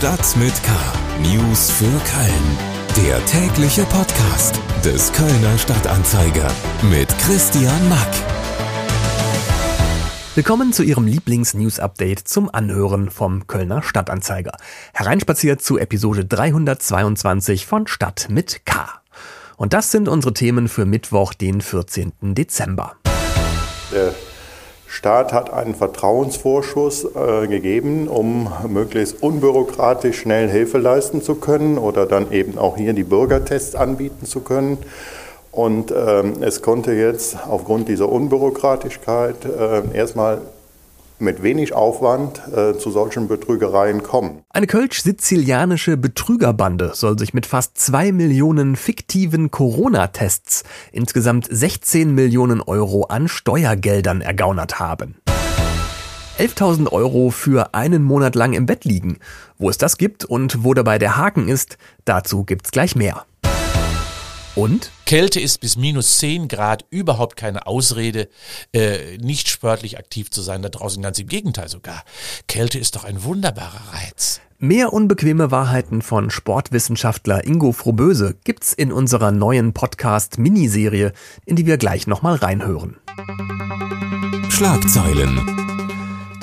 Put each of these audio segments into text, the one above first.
Stadt mit K. News für Köln. Der tägliche Podcast des Kölner Stadtanzeiger mit Christian Mack. Willkommen zu Ihrem Lieblings-News-Update zum Anhören vom Kölner Stadtanzeiger. Hereinspaziert zu Episode 322 von Stadt mit K. Und das sind unsere Themen für Mittwoch, den 14. Dezember. Der Staat hat einen Vertrauensvorschuss äh, gegeben, um möglichst unbürokratisch schnell Hilfe leisten zu können oder dann eben auch hier die Bürgertests anbieten zu können. Und ähm, es konnte jetzt aufgrund dieser Unbürokratigkeit äh, erstmal mit wenig Aufwand äh, zu solchen Betrügereien kommen. Eine kölsch-sizilianische Betrügerbande soll sich mit fast zwei Millionen fiktiven Corona-Tests insgesamt 16 Millionen Euro an Steuergeldern ergaunert haben. 11.000 Euro für einen Monat lang im Bett liegen. Wo es das gibt und wo dabei der Haken ist, dazu gibt's gleich mehr. Und? Kälte ist bis minus 10 Grad überhaupt keine Ausrede, äh, nicht sportlich aktiv zu sein da draußen. Ganz im Gegenteil sogar. Kälte ist doch ein wunderbarer Reiz. Mehr unbequeme Wahrheiten von Sportwissenschaftler Ingo Froböse gibt's in unserer neuen Podcast-Miniserie, in die wir gleich nochmal reinhören. Schlagzeilen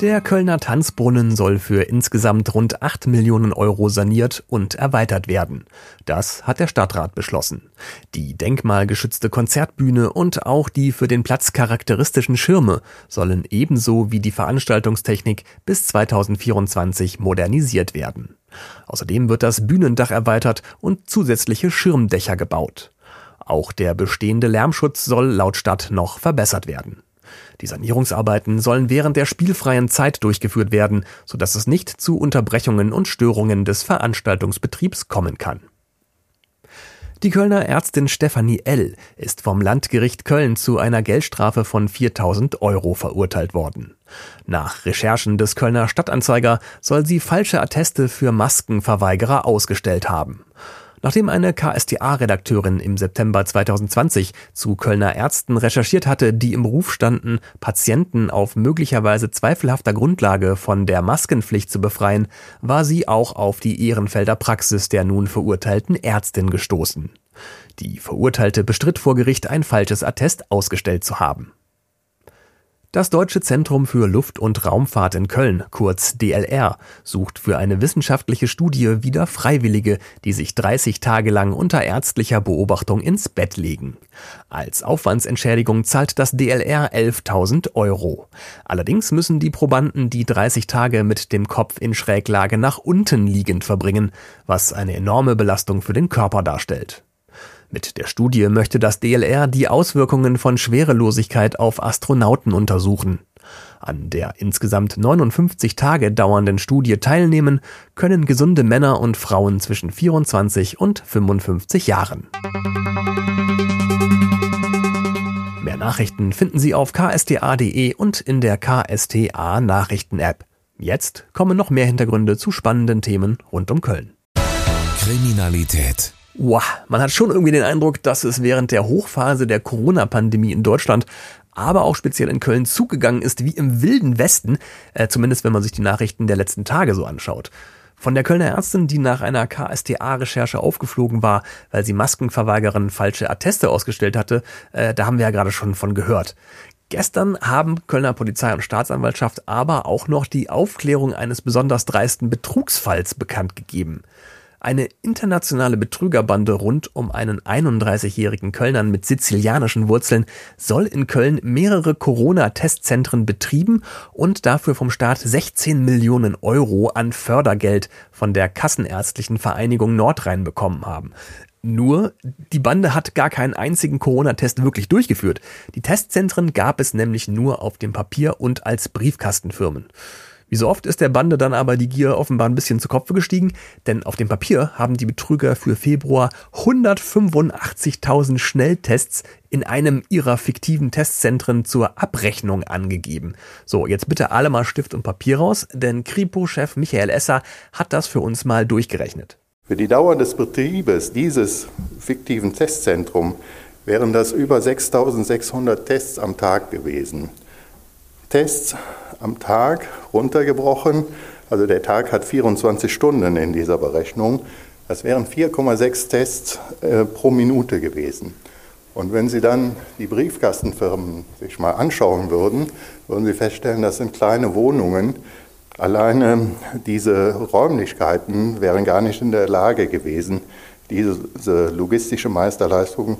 der Kölner Tanzbrunnen soll für insgesamt rund 8 Millionen Euro saniert und erweitert werden. Das hat der Stadtrat beschlossen. Die denkmalgeschützte Konzertbühne und auch die für den Platz charakteristischen Schirme sollen ebenso wie die Veranstaltungstechnik bis 2024 modernisiert werden. Außerdem wird das Bühnendach erweitert und zusätzliche Schirmdächer gebaut. Auch der bestehende Lärmschutz soll laut Stadt noch verbessert werden. Die Sanierungsarbeiten sollen während der spielfreien Zeit durchgeführt werden, sodass es nicht zu Unterbrechungen und Störungen des Veranstaltungsbetriebs kommen kann. Die Kölner Ärztin Stefanie L. ist vom Landgericht Köln zu einer Geldstrafe von 4000 Euro verurteilt worden. Nach Recherchen des Kölner Stadtanzeiger soll sie falsche Atteste für Maskenverweigerer ausgestellt haben. Nachdem eine KSTA-Redakteurin im September 2020 zu Kölner Ärzten recherchiert hatte, die im Ruf standen, Patienten auf möglicherweise zweifelhafter Grundlage von der Maskenpflicht zu befreien, war sie auch auf die Ehrenfelder Praxis der nun verurteilten Ärztin gestoßen. Die Verurteilte bestritt vor Gericht ein falsches Attest ausgestellt zu haben. Das Deutsche Zentrum für Luft- und Raumfahrt in Köln, kurz DLR, sucht für eine wissenschaftliche Studie wieder Freiwillige, die sich 30 Tage lang unter ärztlicher Beobachtung ins Bett legen. Als Aufwandsentschädigung zahlt das DLR 11.000 Euro. Allerdings müssen die Probanden die 30 Tage mit dem Kopf in Schräglage nach unten liegend verbringen, was eine enorme Belastung für den Körper darstellt. Mit der Studie möchte das DLR die Auswirkungen von Schwerelosigkeit auf Astronauten untersuchen. An der insgesamt 59 Tage dauernden Studie teilnehmen können gesunde Männer und Frauen zwischen 24 und 55 Jahren. Mehr Nachrichten finden Sie auf ksta.de und in der KSTA Nachrichten-App. Jetzt kommen noch mehr Hintergründe zu spannenden Themen rund um Köln. Kriminalität Wow, man hat schon irgendwie den Eindruck, dass es während der Hochphase der Corona-Pandemie in Deutschland aber auch speziell in Köln zugegangen ist wie im wilden Westen, äh, zumindest wenn man sich die Nachrichten der letzten Tage so anschaut. Von der Kölner Ärztin, die nach einer KSTA-Recherche aufgeflogen war, weil sie Maskenverweigerin falsche Atteste ausgestellt hatte, äh, da haben wir ja gerade schon von gehört. Gestern haben Kölner Polizei und Staatsanwaltschaft aber auch noch die Aufklärung eines besonders dreisten Betrugsfalls bekannt gegeben. Eine internationale Betrügerbande rund um einen 31-jährigen Kölnern mit sizilianischen Wurzeln soll in Köln mehrere Corona-Testzentren betrieben und dafür vom Staat 16 Millionen Euro an Fördergeld von der Kassenärztlichen Vereinigung Nordrhein bekommen haben. Nur, die Bande hat gar keinen einzigen Corona-Test wirklich durchgeführt. Die Testzentren gab es nämlich nur auf dem Papier und als Briefkastenfirmen. Wie so oft ist der Bande dann aber die Gier offenbar ein bisschen zu Kopfe gestiegen, denn auf dem Papier haben die Betrüger für Februar 185.000 Schnelltests in einem ihrer fiktiven Testzentren zur Abrechnung angegeben. So, jetzt bitte alle mal Stift und Papier raus, denn Kripo-Chef Michael Esser hat das für uns mal durchgerechnet. Für die Dauer des Betriebes dieses fiktiven Testzentrums wären das über 6600 Tests am Tag gewesen. Tests am Tag runtergebrochen. Also der Tag hat 24 Stunden in dieser Berechnung. Das wären 4,6 Tests äh, pro Minute gewesen. Und wenn Sie dann die Briefkastenfirmen sich mal anschauen würden, würden Sie feststellen, das sind kleine Wohnungen. Alleine diese Räumlichkeiten wären gar nicht in der Lage gewesen, diese logistische Meisterleistung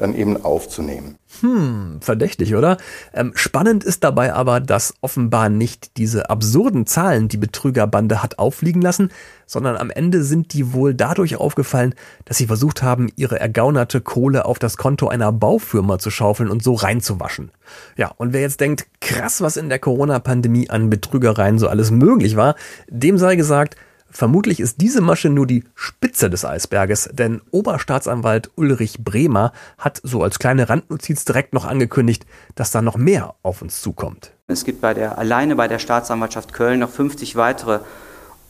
dann eben aufzunehmen. Hm, verdächtig, oder? Ähm, spannend ist dabei aber, dass offenbar nicht diese absurden Zahlen die Betrügerbande hat auffliegen lassen, sondern am Ende sind die wohl dadurch aufgefallen, dass sie versucht haben, ihre ergaunerte Kohle auf das Konto einer Baufirma zu schaufeln und so reinzuwaschen. Ja, und wer jetzt denkt, krass, was in der Corona-Pandemie an Betrügereien so alles möglich war, dem sei gesagt, Vermutlich ist diese Masche nur die Spitze des Eisberges, denn Oberstaatsanwalt Ulrich Bremer hat so als kleine Randnotiz direkt noch angekündigt, dass da noch mehr auf uns zukommt. Es gibt bei der, alleine bei der Staatsanwaltschaft Köln noch 50 weitere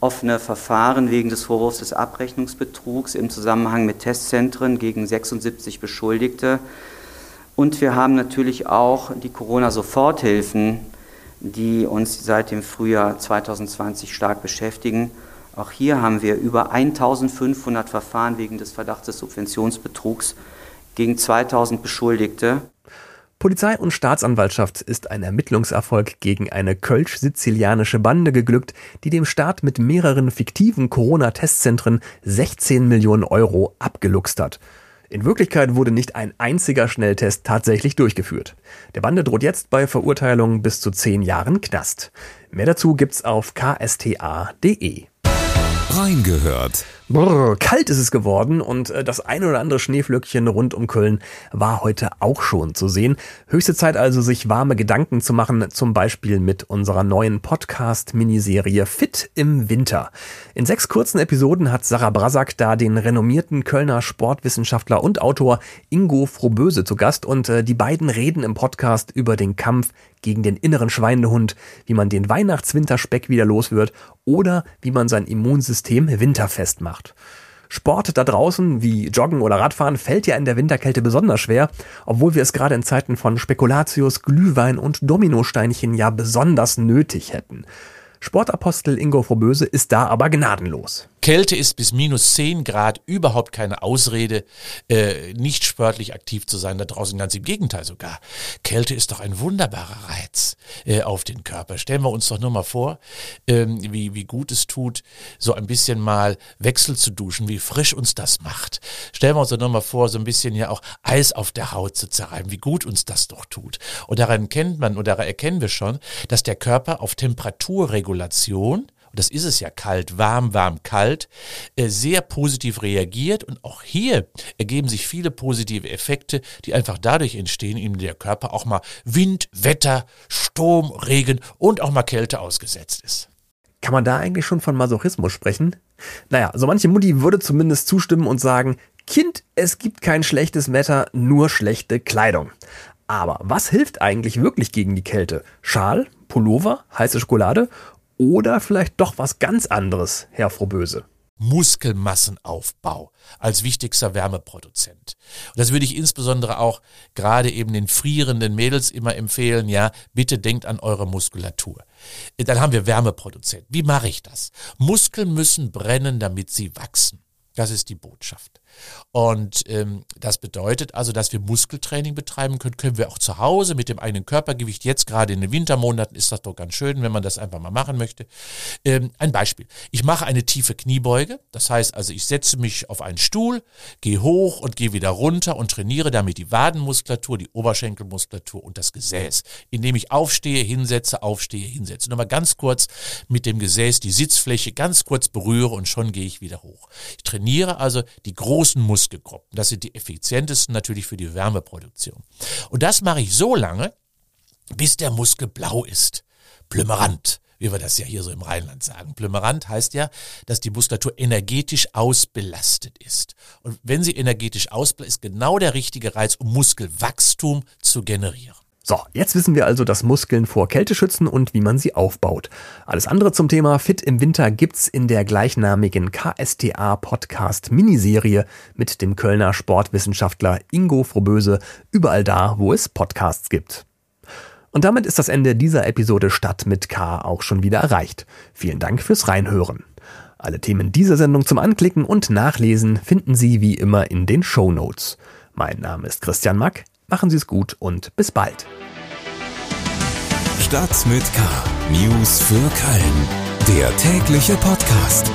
offene Verfahren wegen des Vorwurfs des Abrechnungsbetrugs im Zusammenhang mit Testzentren gegen 76 Beschuldigte. Und wir haben natürlich auch die Corona-Soforthilfen, die uns seit dem Frühjahr 2020 stark beschäftigen. Auch hier haben wir über 1500 Verfahren wegen des Verdachts des Subventionsbetrugs gegen 2000 Beschuldigte. Polizei und Staatsanwaltschaft ist ein Ermittlungserfolg gegen eine kölsch-sizilianische Bande geglückt, die dem Staat mit mehreren fiktiven Corona-Testzentren 16 Millionen Euro abgeluchst hat. In Wirklichkeit wurde nicht ein einziger Schnelltest tatsächlich durchgeführt. Der Bande droht jetzt bei Verurteilung bis zu zehn Jahren Knast. Mehr dazu gibt's auf ksta.de. Reingehört. Brrr, kalt ist es geworden und äh, das ein oder andere Schneeflöckchen rund um Köln war heute auch schon zu sehen. Höchste Zeit also, sich warme Gedanken zu machen, zum Beispiel mit unserer neuen Podcast-Miniserie Fit im Winter. In sechs kurzen Episoden hat Sarah Brasak da den renommierten Kölner Sportwissenschaftler und Autor Ingo Frohböse zu Gast und äh, die beiden reden im Podcast über den Kampf gegen den inneren Schweinehund, wie man den Weihnachts-Winterspeck wieder los wird oder wie man sein Immunsystem winterfest macht. Sport da draußen wie Joggen oder Radfahren fällt ja in der Winterkälte besonders schwer, obwohl wir es gerade in Zeiten von Spekulatius, Glühwein und Dominosteinchen ja besonders nötig hätten. Sportapostel Ingo Froböse ist da aber gnadenlos. Kälte ist bis minus 10 Grad überhaupt keine Ausrede, äh, nicht sportlich aktiv zu sein. Da draußen ganz im Gegenteil sogar. Kälte ist doch ein wunderbarer Reiz äh, auf den Körper. Stellen wir uns doch nur mal vor, ähm, wie, wie gut es tut, so ein bisschen mal Wechsel zu duschen, wie frisch uns das macht. Stellen wir uns doch nur mal vor, so ein bisschen ja auch Eis auf der Haut zu zerreiben, wie gut uns das doch tut. Und daran kennt man, oder daran erkennen wir schon, dass der Körper auf Temperaturregulation und das ist es ja kalt, warm, warm, kalt, äh, sehr positiv reagiert. Und auch hier ergeben sich viele positive Effekte, die einfach dadurch entstehen, indem der Körper auch mal Wind, Wetter, Sturm, Regen und auch mal Kälte ausgesetzt ist. Kann man da eigentlich schon von Masochismus sprechen? Naja, so manche Mutti würde zumindest zustimmen und sagen, Kind, es gibt kein schlechtes Wetter, nur schlechte Kleidung. Aber was hilft eigentlich wirklich gegen die Kälte? Schal, Pullover, heiße Schokolade oder vielleicht doch was ganz anderes, Herr Frohböse? Muskelmassenaufbau als wichtigster Wärmeproduzent. Und das würde ich insbesondere auch gerade eben den frierenden Mädels immer empfehlen, ja, bitte denkt an eure Muskulatur. Dann haben wir Wärmeproduzent. Wie mache ich das? Muskeln müssen brennen, damit sie wachsen. Das ist die Botschaft. Und ähm, das bedeutet also, dass wir Muskeltraining betreiben können, können wir auch zu Hause mit dem eigenen Körpergewicht. Jetzt gerade in den Wintermonaten ist das doch ganz schön, wenn man das einfach mal machen möchte. Ähm, ein Beispiel. Ich mache eine tiefe Kniebeuge. Das heißt also, ich setze mich auf einen Stuhl, gehe hoch und gehe wieder runter und trainiere damit die Wadenmuskulatur, die Oberschenkelmuskulatur und das Gesäß, indem ich aufstehe, hinsetze, aufstehe, hinsetze. Nochmal ganz kurz mit dem Gesäß die Sitzfläche ganz kurz berühre und schon gehe ich wieder hoch. Ich trainiere also die große großen Muskelgruppen. Das sind die effizientesten natürlich für die Wärmeproduktion. Und das mache ich so lange, bis der Muskel blau ist. Plümerant, wie wir das ja hier so im Rheinland sagen. Plümerant heißt ja, dass die Muskulatur energetisch ausbelastet ist. Und wenn sie energetisch ausbelastet ist, genau der richtige Reiz, um Muskelwachstum zu generieren. So, jetzt wissen wir also, dass Muskeln vor Kälte schützen und wie man sie aufbaut. Alles andere zum Thema Fit im Winter gibt's in der gleichnamigen KSTA Podcast Miniserie mit dem Kölner Sportwissenschaftler Ingo Froböse überall da, wo es Podcasts gibt. Und damit ist das Ende dieser Episode Stadt mit K auch schon wieder erreicht. Vielen Dank fürs Reinhören. Alle Themen dieser Sendung zum Anklicken und Nachlesen finden Sie wie immer in den Show Notes. Mein Name ist Christian Mack. Machen Sie es gut und bis bald. Stadt mit K. News für Köln. Der tägliche Podcast.